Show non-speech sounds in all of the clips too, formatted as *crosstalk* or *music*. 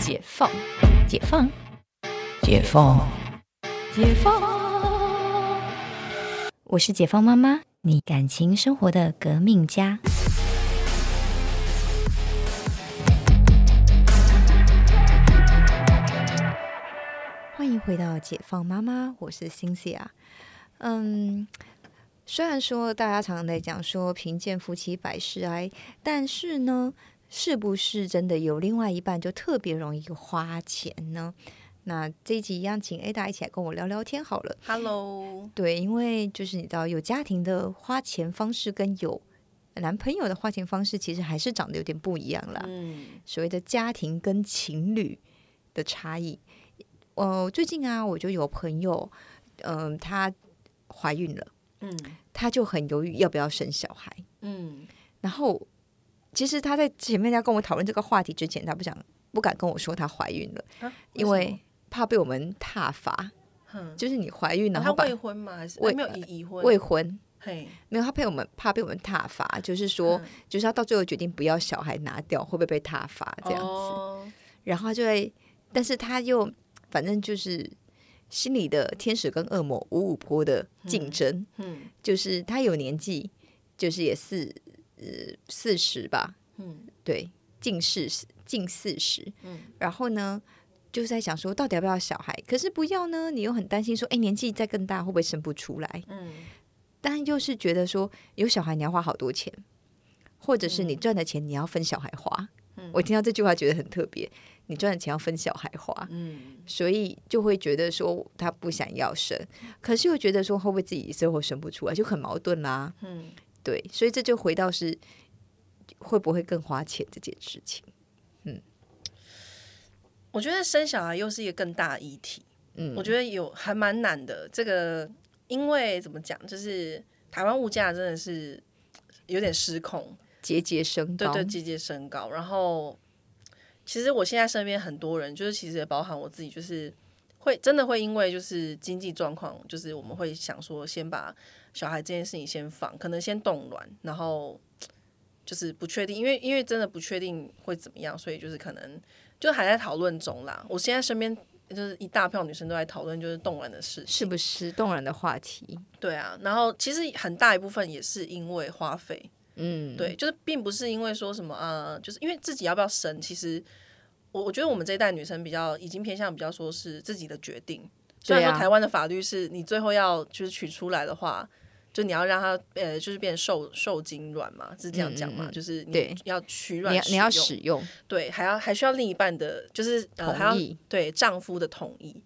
解放，解放，解放，解放。我是解放妈妈，你感情生活的革命家。欢迎回到解放妈妈，我是 Cynthia。嗯，虽然说大家常常在讲说贫贱夫妻百事哀，但是呢，是不是真的有另外一半就特别容易花钱呢？那这一集一样，请 Ada 一起来跟我聊聊天好了。Hello，对，因为就是你知道，有家庭的花钱方式跟有男朋友的花钱方式，其实还是长得有点不一样啦。嗯所谓的家庭跟情侣的差异。呃，最近啊，我就有朋友，嗯、她怀孕了，嗯她就很犹豫要不要生小孩。嗯然后，其实她在前面要跟我讨论这个话题之前，她不想不敢跟我说她怀孕了，啊因为怕被我们踏伐。嗯，就是你怀孕，然他后把未婚吗？未哎没有已已婚？未婚，嘿，没有，他被我们怕被我们挞伐，就是说，嗯就是他到最后决定不要小孩拿掉，会不会被挞伐这样子？哦然后他就会，但是他又反正就是心里的天使跟恶魔五五坡的竞争，嗯就是他有年纪，就是也四呃四十吧，嗯对，近四十近四十，嗯然后呢。就是在想说，到底要不要小孩？可是不要呢，你又很担心说，哎，年纪再更大会不会生不出来？嗯但又是觉得说有小孩你要花好多钱，或者是你赚的钱你要分小孩花。嗯我听到这句话觉得很特别，你赚的钱要分小孩花，嗯所以就会觉得说他不想要生，可是又觉得说会不会自己最后生不出来，就很矛盾啦。嗯，对，所以这就回到是会不会更花钱这件事情。嗯我觉得生小孩又是一个更大的议题。嗯，我觉得有还蛮难的。这个因为怎么讲，就是台湾物价真的是有点失控，节节升高，对对，节节升高。然后，其实我现在身边很多人，就是其实也包含我自己，就是会真的会因为就是经济状况，就是我们会想说，先把小孩这件事情先放，可能先冻卵，然后就是不确定，因为因为真的不确定会怎么样，所以就是可能就还在讨论中啦。我现在身边。就是一大票女生都在讨论，就是冻卵的事情，是不是冻卵的话题？对啊，然后其实很大一部分也是因为花费，嗯，对，就是并不是因为说什么呃，就是因为自己要不要生，其实我我觉得我们这一代女生比较已经偏向比较说是自己的决定。虽然说台湾的法律是你最后要就是取出来的话，就你要让它呃就是变受受精卵嘛，是这样讲嘛，就是你要取卵你要你要使用。对，还要还需要另一半的，就是呃还要对丈夫的同意，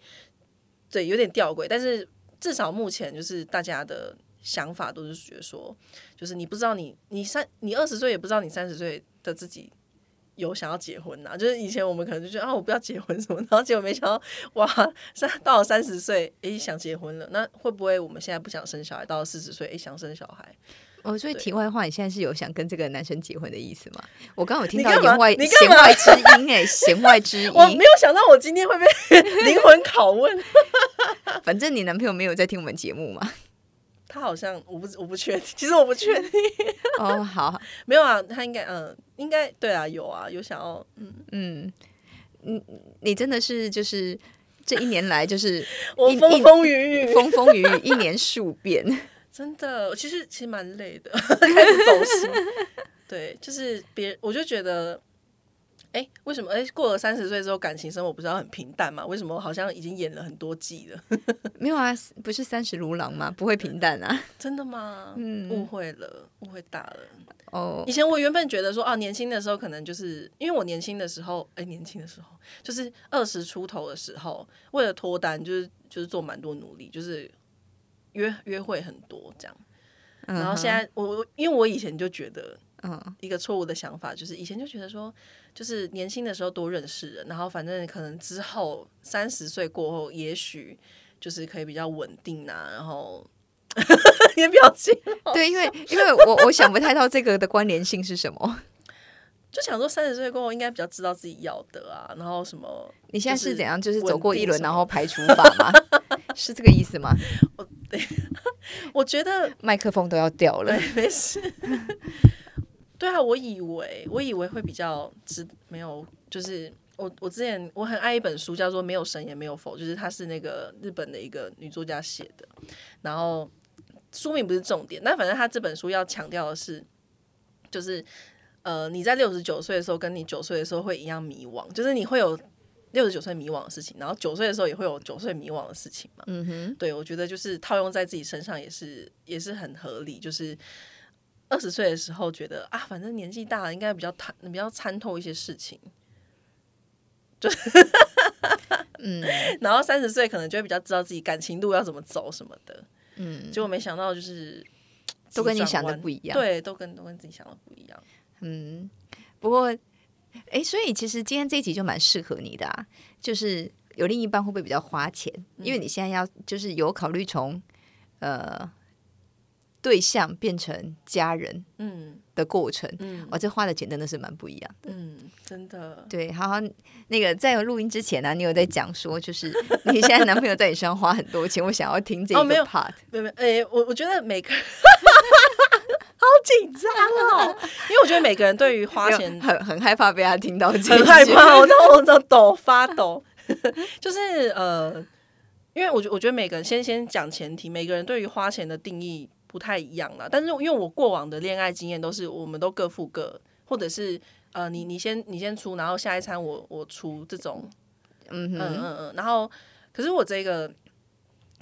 对，有点吊诡，但是至少目前就是大家的想法都是觉得说，就是你不知道你你三你二十岁也不知道你三十岁的自己有想要结婚呐、就是以前我们可能就觉得啊我不要结婚什么，然后结果没想到哇三到了三十岁诶想结婚了，那会不会我们现在不想生小孩，到了四十岁诶想生小孩？哦，所以题外话，你现在是有想跟这个男生结婚的意思吗？我刚刚有听到言外你干嘛弦外之音，哎，弦外之 *laughs* 音。我没有想到我今天会被 *laughs* 灵魂拷问。*laughs* 反正你男朋友没有在听我们节目嘛？他好像我不我不确定，其实我不确定。哦，好，没有啊，他应该嗯，应该对啊，有啊，有想要嗯，嗯，你你真的是就是这一年来就是 *laughs* 我风风雨雨，风风雨雨，一年数变。*laughs* 真的，其实其实蛮累的，*laughs* 开始走心。对，就是别，我就觉得，哎，为什么哎过了三十岁之后，感情生活不是要很平淡吗？为什么好像已经演了很多季了？*laughs* 没有啊，不是三十如狼吗？不会平淡啊。真的吗？嗯误会了，误会大了。哦以，前我原本觉得说，啊，年轻的时候可能就是因为我年轻的时候，哎，年轻的时候就是二十出头的时候，为了脱单，就是就是做蛮多努力，就是约约会很多这样。然后现在我我因为我以前就觉得嗯，一个错误的想法，就是以前就觉得说，就是年轻的时候多认识人，然后反正可能之后三十岁过后，也许就是可以比较稳定啊，然后 *laughs* 你的表情对，因为因为我我想不太到这个的关联性是什么。*laughs* 就想说三十岁过后应该比较知道自己要的啊，然后什么你现在是是怎样？就是走过一轮，然后排除法吗？*laughs* 是这个意思吗？我我觉得麦克风都要掉了对，。没事。对啊，我以为我以为会比较知没有，就是我我之前我很爱一本书，叫做《没有神也没有佛》，就是它是那个日本的一个女作家写的。然后书名不是重点，但反正他这本书要强调的是，就是呃，你在六十九岁的时候，跟你九岁的时候会一样迷惘，就是你会有六十九岁迷惘的事情，然后九岁的时候也会有九岁迷惘的事情嘛。嗯哼，对，我觉得就是套用在自己身上也是也是很合理。就是二十岁的时候觉得啊，反正年纪大了，应该比较参比较参透一些事情。就 *laughs* 嗯 *laughs* 然后三十岁可能就会比较知道自己感情路要怎么走什么的。嗯，结果没想到就是 *tsk* 都跟你想的不一样对，都跟都跟自己想的不一样。嗯，不过，哎，所以其实今天这一集就蛮适合你的啊，就是有另一半会不会比较花钱？因为你现在要就是有考虑从呃对象变成家人嗯的过程，嗯哇，这花的钱真的是蛮不一样。嗯，真的。对，好好，那个在录音之前呢、你有在讲说，就是你现在男朋友在你身上花很多钱，我想要听这一个哦没有 part。没有没有，诶、我我觉得每个人 *laughs* 好紧张哦，*laughs* 因为我觉得每个人对于花钱很很害怕被他听到很害怕，*laughs* 我知道我在抖发抖，就是呃，因为我觉我觉得每个人先先讲前提，每个人对于花钱的定义不太一样了。但是因为我过往的恋爱经验都是我们都各付各，或者是呃你你先你先出，然后下一餐我我出这种，嗯嗯哼，嗯嗯，然后可是我这个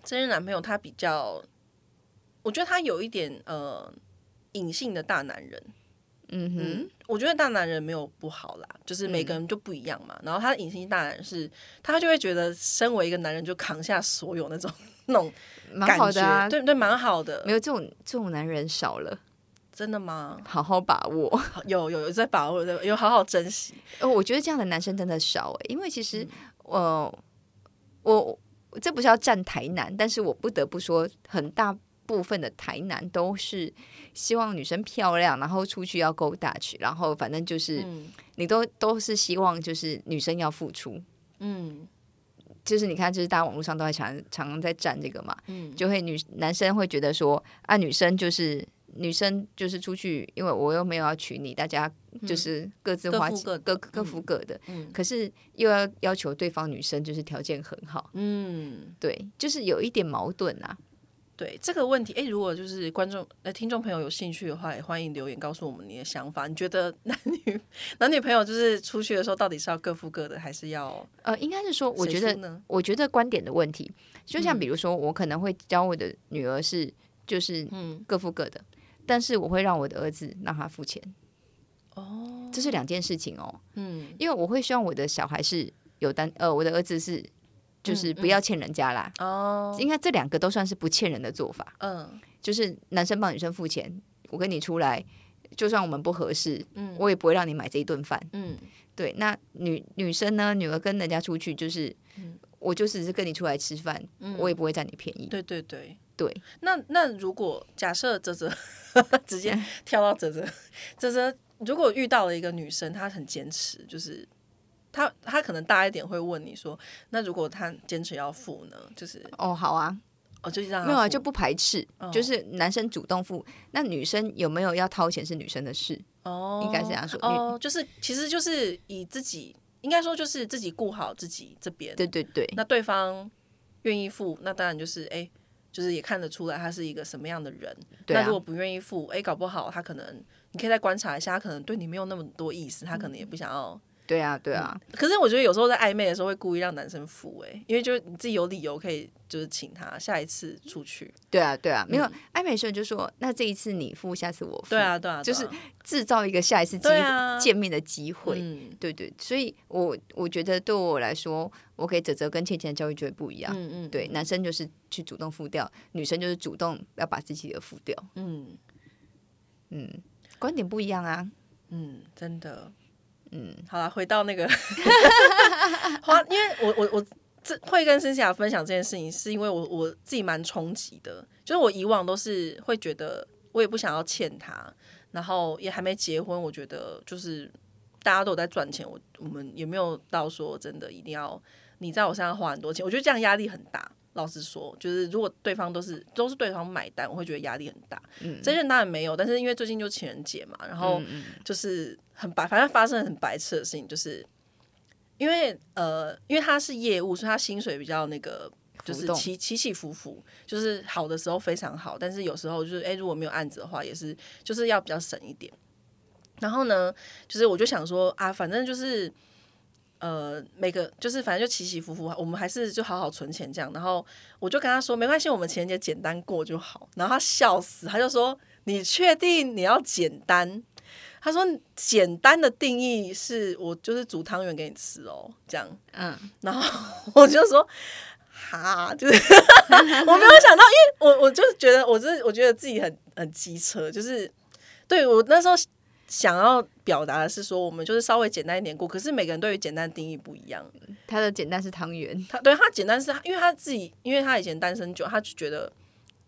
这任男朋友他比较，我觉得他有一点呃隐性的大男人。嗯哼，嗯，我觉得大男人没有不好啦，就是每嗯个人就不一样嘛。然后他的隐形大男人是，他就会觉得身为一个男人就扛下所有那种 *laughs* 那种蛮感觉，好的啊。对对，蛮好的没。有这种这种男人少了，真的吗？好好把握。好有有有在把握的，有好好珍惜。呃，我觉得这样的男生真的少哎，因为其嗯实呃，我这不是要站台南，但是我不得不说，很大部分的台南都是希望女生漂亮，然后出去要勾搭去，然后反正就是、嗯。你都都是希望就是女生要付出。嗯。就是你看，就是大家网络上都在常常常在站这个嘛，嗯。就会女男生会觉得说啊，女生就是女生就是出去，因为我又没有要娶你，大家就是各自花各各各付各的，嗯。可是又要要求对方女生就是条件很好，嗯，对，就是有一点矛盾啊。对这个问题，哎，如果就是观众呃听众朋友有兴趣的话，也欢迎留言告诉我们你的想法。你觉得男女男女朋友就是出去的时候，到底是要各付各的，还是要呃，应该是说，我觉得呢？我觉得观点的问题，就像嗯比如说，我可能会教我的女儿是就是嗯各付各的，但是我会让我的儿子让他付钱，哦，这是两件事情哦。嗯因为我会希望我的小孩是有担，呃，我的儿子是就是嗯不要欠人家啦。哦，应该这两个都算是不欠人的做法，嗯就是男生帮女生付钱，我跟你出来，就算我们不合适，嗯我也不会让你买这一顿饭。嗯对，那女女生呢，女儿跟人家出去，就是、嗯我就只是跟你出来吃饭，我也不会占你便宜。对对对。对，那那如果假设泽泽 *laughs* 直接跳到泽泽，泽泽如果遇到了一个女生，她很坚持，就是她她可能大一点会问你说，那如果他坚持要付呢？就是哦，好啊，哦，就让她没有啊，就不排斥，就是男生主动付，那女生有没有要掏钱是女生的事。哦，应该是这样说哦，就是其实就是以自己应该说就是自己顾好自己这边，对对对，那对方愿意付，那当然就是哎、就是也看得出来他是一个什么样的人。对啊那如果不愿意付，哎、搞不好他可能你可以再观察一下，他可能对你没有那么多意思，他可能也不想要。对啊，对啊，可是我觉得有时候在暧昧的时候会故意让男生付，哎，因为就是你自己有理由可以就是请他下一次出去。对啊，对啊，没有嗯暧昧的时候就说，那这一次你付，下次我付，对，啊，对啊，就是制造一个下一次机对啊见面的机会。嗯对对，所以我我觉得对我来说，我给泽泽跟倩倩的教育就会不一样。嗯嗯，对，男生就是去主动付掉，女生就是主动要把自己的付掉。嗯嗯，观点不一样啊。嗯，真的。嗯，好了，回到那个 *laughs* *laughs* 花，因为我我我这会跟森西亚分享这件事情，是因为我我自己蛮冲击的，就是我以往都是会觉得我也不想要欠他，然后也还没结婚，我觉得就是大家都有在赚钱，我我们也没有到说真的一定要你在我身上花很多钱，我觉得这样压力很大。老实说，就是如果对方都是都是对方买单，我会觉得压力很大。嗯这件当然没有，但是因为最近就情人节嘛，然后就是很白，反正发生了很白痴的事情，就是因为呃，因为他是业务，所以他薪水比较那个。就是起起起伏伏，就是好的时候非常好，但是有时候就是哎、如果没有案子的话，也是就是要比较省一点。然后呢，就是我就想说啊，反正就是呃，每个就是反正就起起伏伏，我们还是就好好存钱这样。然后我就跟他说，没关系，我们情人节简单过就好。然后他笑死，他就说：“你确定你要简单？”他说：“简单的定义是我就是煮汤圆给你吃哦，这样。”嗯，*laughs* 然后我就说。哈，就是 *laughs* 我没有想到，因为我我就是觉得，我是我觉得自己很很机车，就是对我那时候想要表达的是说，我们就是稍微简单一点过，可是每个人对于简单的定义不一样。他的简单是汤圆，他对他简单是，因为他自己，因为他以前单身久，他就觉得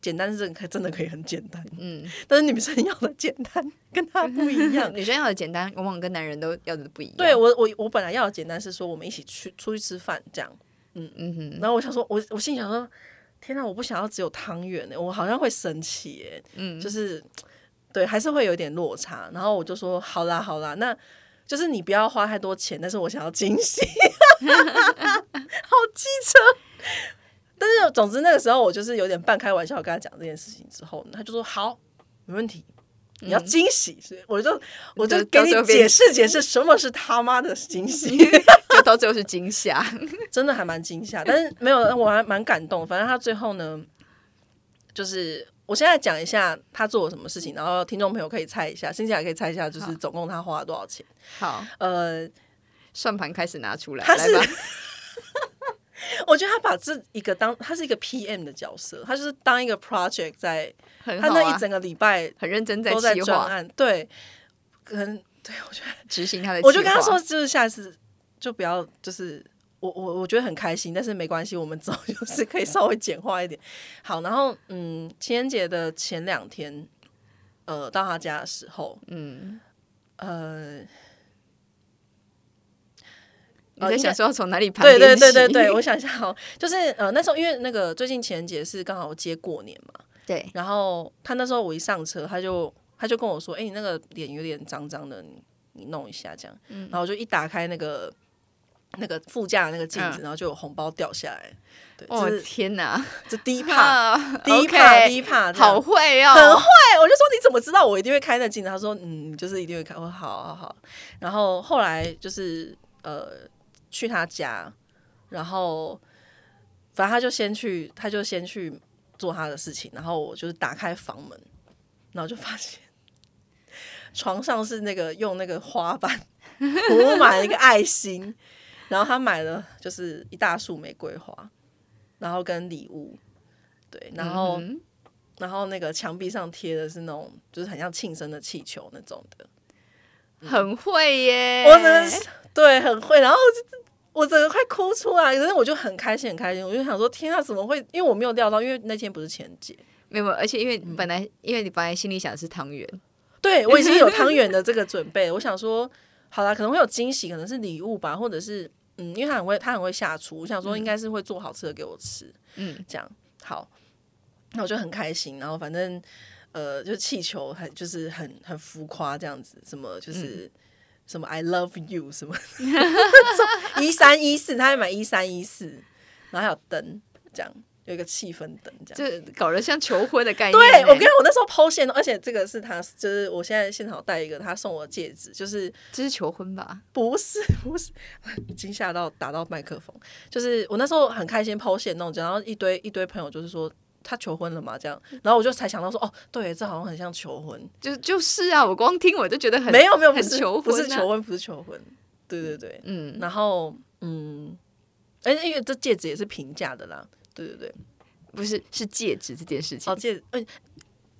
简单是真的可以真的可以很简单，嗯，但是女生要的简单跟他不一样。*laughs* 女生要的简单，往往跟男人都要的不一样。对，我我我本来要的简单是说我们一起去出去吃饭这样，嗯哼，然后我想说，我我心里想说，天哪，我不想要只有汤圆呢，我好像会生气耶，嗯，就是对，还是会有点落差。然后我就说，好啦好啦，那就是你不要花太多钱，但是我想要惊喜，好机车。但是总之那个时候我就是有点半开玩笑跟他讲这件事情之后呢，他就说好，没问题。你要惊喜，所以我就我就就给你解释解释什么是他妈的惊喜。*laughs* 就到最后是惊吓。*laughs* 真的还蛮惊吓，但是没有，我还蛮感动。反正他最后呢，就是我现在讲一下他做了什么事情，然后听众朋友可以猜一下，星星也可以猜一下，就是总共他花了多少钱。好，呃，算盘开始拿出来，他是。*laughs* 我觉得他把这一个当他是一个 PM 的角色，他就是当一个 project 在啊他那一，整个礼拜很认真在都在专案，对，可能对我觉得执行他的。我就跟他说，就是下次就不要，就是我我我觉得很开心，但是没关系，我们之后 *laughs* 就是可以稍微简化一点。好，然后嗯，情人节的前两天，呃，到他家的时候，嗯，呃，你在想说要从哪里排对对对对对，我想一下哦，就是呃那时候因为那个最近情人节是刚好接过年嘛，对，然后他那时候我一上车，他就他就跟我说：“哎、你那个脸有点脏脏的，你你弄一下这样。然后我就一打开那个那个副驾的那个镜子，嗯然后就有红包掉下来。对，哦这是天哪，*laughs* 这第一 *laughs* 趴，啊第一趴，OK，第一趴，好会哦，很会。我就说你怎么知道我一定会开那镜子？他说嗯，就是一定会开。我说好好好。然后后来就是呃去他家，然后反正他就先去，他就先去做他的事情，然后我就是打开房门，然后就发现 *laughs* 床上是那个用那个花瓣糊满了一个爱心，然后他买了就是一大束玫瑰花，然后跟礼物，对，然后。嗯然后那个墙壁上贴的是那种，就是很像庆生的气球那种的。很会耶，我真的是对很会，然后就我整个快哭出来，可是我就很开心很开心，我就想说天啊，怎么会？因为我没有料到，因为那天不是情人节，没有，而且因为嗯本来因为你本来心里想的是汤圆，对我已经有汤圆的这个准备，我想说好啦，可能会有惊喜，可能是礼物吧，或者是嗯，因为他很会，他很会下厨，我想说应该是会做好吃的给我吃，嗯，这样好，那我就很开心，然后反正呃，就气球很就是很很浮夸这样子，什么就是。什么 I love you 什么 *laughs* 一三一四，他还买一三一四，然后还有灯，这样有一个气氛灯，这样。就搞得像求婚的概念 *laughs* 对欸。我跟我那时候抛线，而且这个是他，就是我现在现场戴一个他送我的戒指，就是这是求婚吧？不是 *laughs* 不是，惊吓到打到麦克风，就是我那时候很开心抛线弄，然后一堆一堆朋友就是说他求婚了嘛，这样，然后我就才想到说，哦，对，这好像很像求婚，就就是啊，我光听我就觉得很没有没有，不很是求婚啊。不是求婚，不是求婚，对对对，嗯，然后嗯，哎，因为这戒指也是平价的啦，对对对，不是是戒指这件事情哦，戒指，嗯、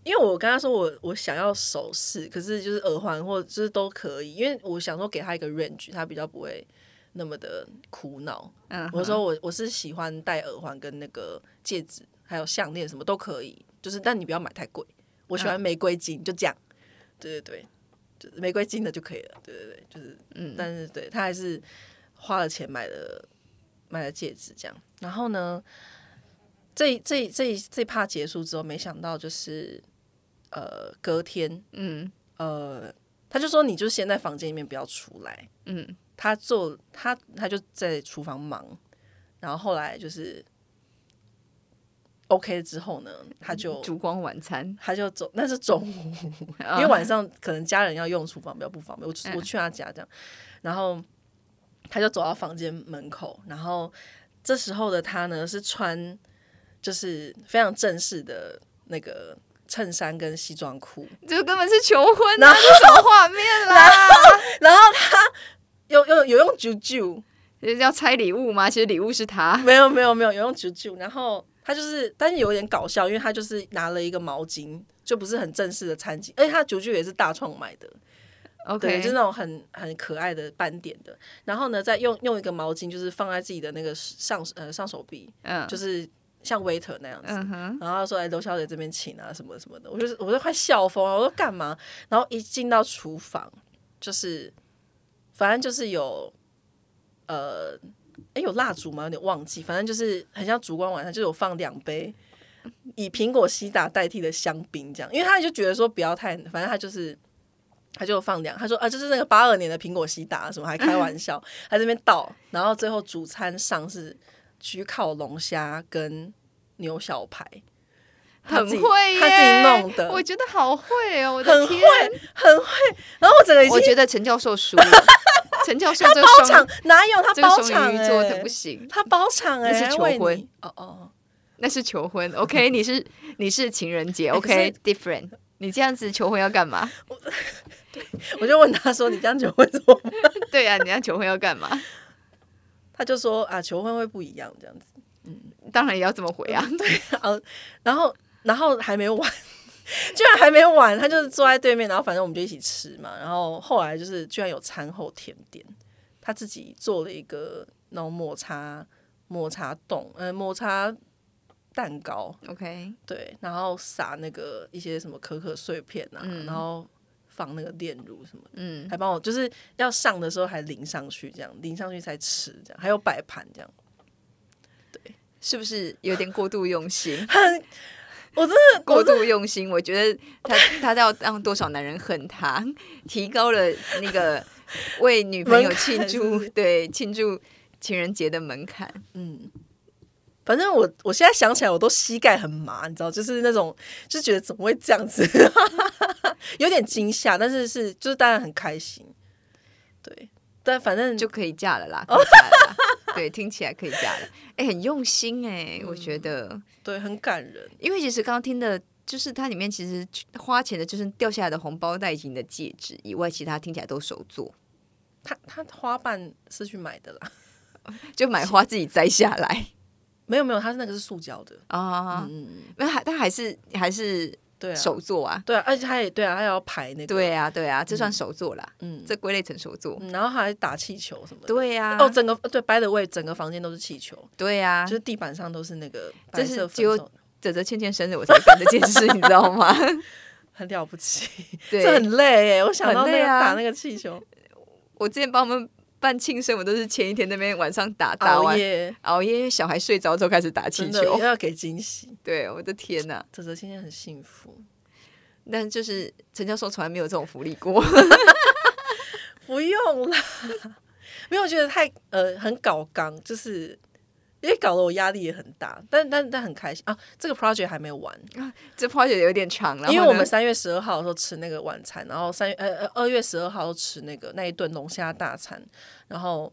因为我跟他说我我想要首饰，可是就是耳环或就是都可以，因为我想说给他一个 range，他比较不会那么的苦恼。嗯哼，我说我我是喜欢戴耳环跟那个戒指，还有项链什么都可以，就是但你不要买太贵，我喜欢玫瑰金，就这样。对对对，就是玫瑰金的就可以了。对对对，就是嗯，但是对他还是花了钱买了买了戒指这样。然后呢，这这这这趴结束之后，没想到就是呃隔天嗯。呃，他就说你就先在房间里面不要出来，嗯。他做他他就在厨房忙，然后后来就是 OK 之后呢，他就烛光晚餐，他就走，那是中午，因为晚上可能家人要用厨房比较不方便，我我去他家这样，然后他就走到房间门口，然后这时候的他呢是穿就是非常正式的那个衬衫跟西装裤，这根本是求婚啊！这什么画面啦？然后他有有有用啾啾，*laughs* 就是要拆礼物吗？其实礼物是他，没有没有没有有用啾啾，然后他就是，但是有点搞笑，因为他就是拿了一个毛巾，就不是很正式的餐巾，而且他的啾啾也是大创买的，对，OK，就是那种很很可爱的斑点的。然后呢，再用用一个毛巾，就是放在自己的那个上呃上手臂，嗯，就是像 waiter 那样子。嗯，然后他说：“哎，刘小姐这边请啊，什么什么的。”我就是我都快笑疯了，我说干嘛？然后一进到厨房，就是反正就是有呃，哎有蜡烛吗？有点忘记，反正就是很像烛光晚餐，就是有放两杯以苹果西打代替的香槟这样，因为他就觉得说不要太，反正他就是。他就放两，他说啊，就是那个八二年的苹果西打，什么还开玩笑，*laughs* 他这边倒，然后最后主餐上是焗烤龙虾跟牛小排，很会耶，他自己弄的，我觉得好会哦，我的很天会，很会。然后我整个已经我觉得陈教授输了，陈教授他包双场哪有他包场哎、的不行，他包场哎、那是求婚哦哦，那是求婚。OK，*laughs* 你是你是情人节哎可是，OK，different。你这样子求婚要干嘛？*laughs* 我就问他说：“你这样求婚怎么办 *laughs* 对啊，你要求婚要干嘛？？”他就说：“啊，求婚会不一样这样子。嗯当然也要这么回啊。*laughs* 啊”然后然后还没完，居然还没完，他就是坐在对面，然后反正我们就一起吃嘛。然后后来就是居然有餐后甜点，他自己做了一个那种抹茶抹茶冻，呃，抹茶蛋糕，OK，对，然后撒那个一些什么可可碎片啊，嗯然后放那个炼乳什么的，嗯，还帮我就是要上的时候还淋上去，这样淋上去才吃，这样还有摆盘这样。对是不是有点过度用心？*laughs* 我真的过度用心，我觉得他 *laughs* 他要让多少男人恨他，提高了那个为女朋友庆祝对庆祝情人节的门槛。嗯，反正我我现在想起来我都膝盖很麻，你知道，就是那种就觉得怎么会这样子，*laughs* 有点惊吓，但是是就是当然很开心，对，但反正就 *laughs* 可以嫁了啦。对，听起来可以嫁了。哎、很用心哎、我觉得，对很感人，因为其实刚刚听的，就是它里面其实花钱的，就是掉下来的红包袋以及你的戒指以外，其他听起来都手做，他他花瓣是去买的啦，*laughs* 就买花自己摘下来没有没有，它是那个是塑胶的，啊。嗯嗯嗯，没有，还他还是还是对啊，手做啊。对啊，而且它也对啊，他要排那个，对啊，对啊，这算手做啦，嗯，这归类成手做。嗯然后还打气球什么的。对呀、哦，整个对，by the way，整个房间都是气球，对呀、就是地板上都是那个这是只有泽泽倩倩生日我才干这件事，*laughs* 你知道吗？*laughs* 很了不起，对，这很累哎。我想到那很累啊。个打那个气球，我之前帮我们办庆生，我都是前一天那边晚上打打完熬夜，熬夜，小孩睡着之后开始打气球。要给惊喜。对，我的天哪！泽泽今天很幸福，但就是陈教授从来没有这种福利过。*laughs* 不用啦，没有我觉得太呃很搞刚，就是因为搞得我压力也很大，但但但很开心啊。这个 project 还没有完，这 project 有点长了，因为我们三月十二号的时候吃那个晚餐，然后三月呃呃二月十二号吃那个那一顿龙虾大餐，然后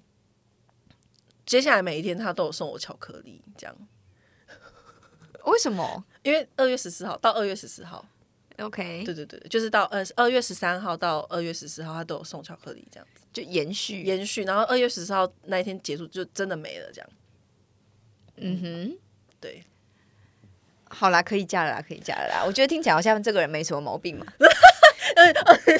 接下来每一天他都有送我巧克力，这样。*laughs* 为什么因为二月十四号到二月十四号，？OK，对对对，就是到呃二月十三号到二月十四号，他都有送巧克力这样子就延续。延续，然后二月十四号那一天结束就真的没了，这样嗯哼，对。好啦，可以嫁了啦，可以嫁了啦。我觉得听起来好像这个人没什么毛病嘛。*laughs*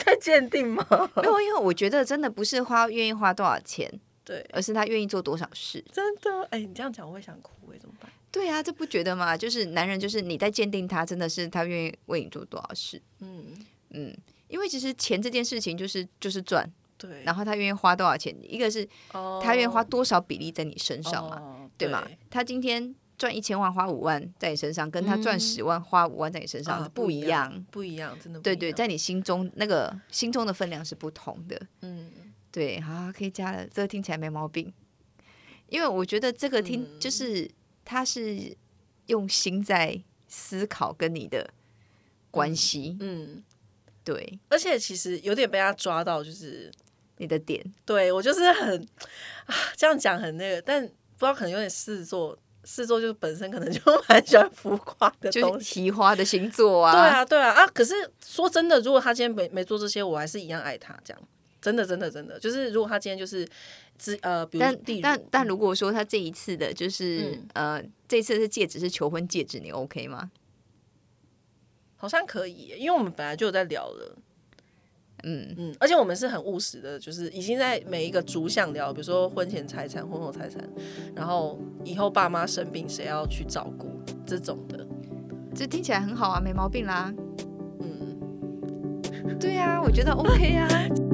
在鉴定吗？没有，因为我觉得真的不是花愿意花多少钱，对，而是他愿意做多少事。真的，哎、你这样讲我会想哭哎，怎么办？对啊，这不觉得吗？就是男人，就是你在鉴定他，真的是他愿意为你做多少事。嗯，嗯，因为其实钱这件事情就是就是赚，对，然后他愿意花多少钱，一个是他愿意花多少比例在你身上嘛，哦对吗？他今天赚一千万花五万在你身上，跟他赚嗯十万花五万在你身上、啊不一样。不一样，真的不对对，在你心中那个心中的分量是不同的。嗯，对，好，可以加了，这个听起来没毛病。因为我觉得这个听、嗯就是他是用心在思考跟你的关系，嗯，对而且其实有点被他抓到，就是你的点，对我就是很啊，这样讲很那个，但不知道可能有点狮子座，狮子座就本身可能就 *laughs* 蛮喜欢浮夸的就是东西。提花的星座啊，对，啊，对啊，啊！可是说真的，如果他今天没没做这些，我还是一样爱他。这样，真的，真的，真的，就是如果他今天就是只呃，比如但但但如果说他这一次的就是、嗯呃，这次是戒指是求婚戒指，你 OK 吗？好像可以，因为我们本来就有在聊了。嗯，嗯，而且我们是很务实的，就是已经在每一个逐项聊，比如说婚前财产、婚后财产，然后以后爸妈生病谁要去照顾这种的。这听起来很好啊，没毛病啦。嗯，对啊，我觉得 OK 啊。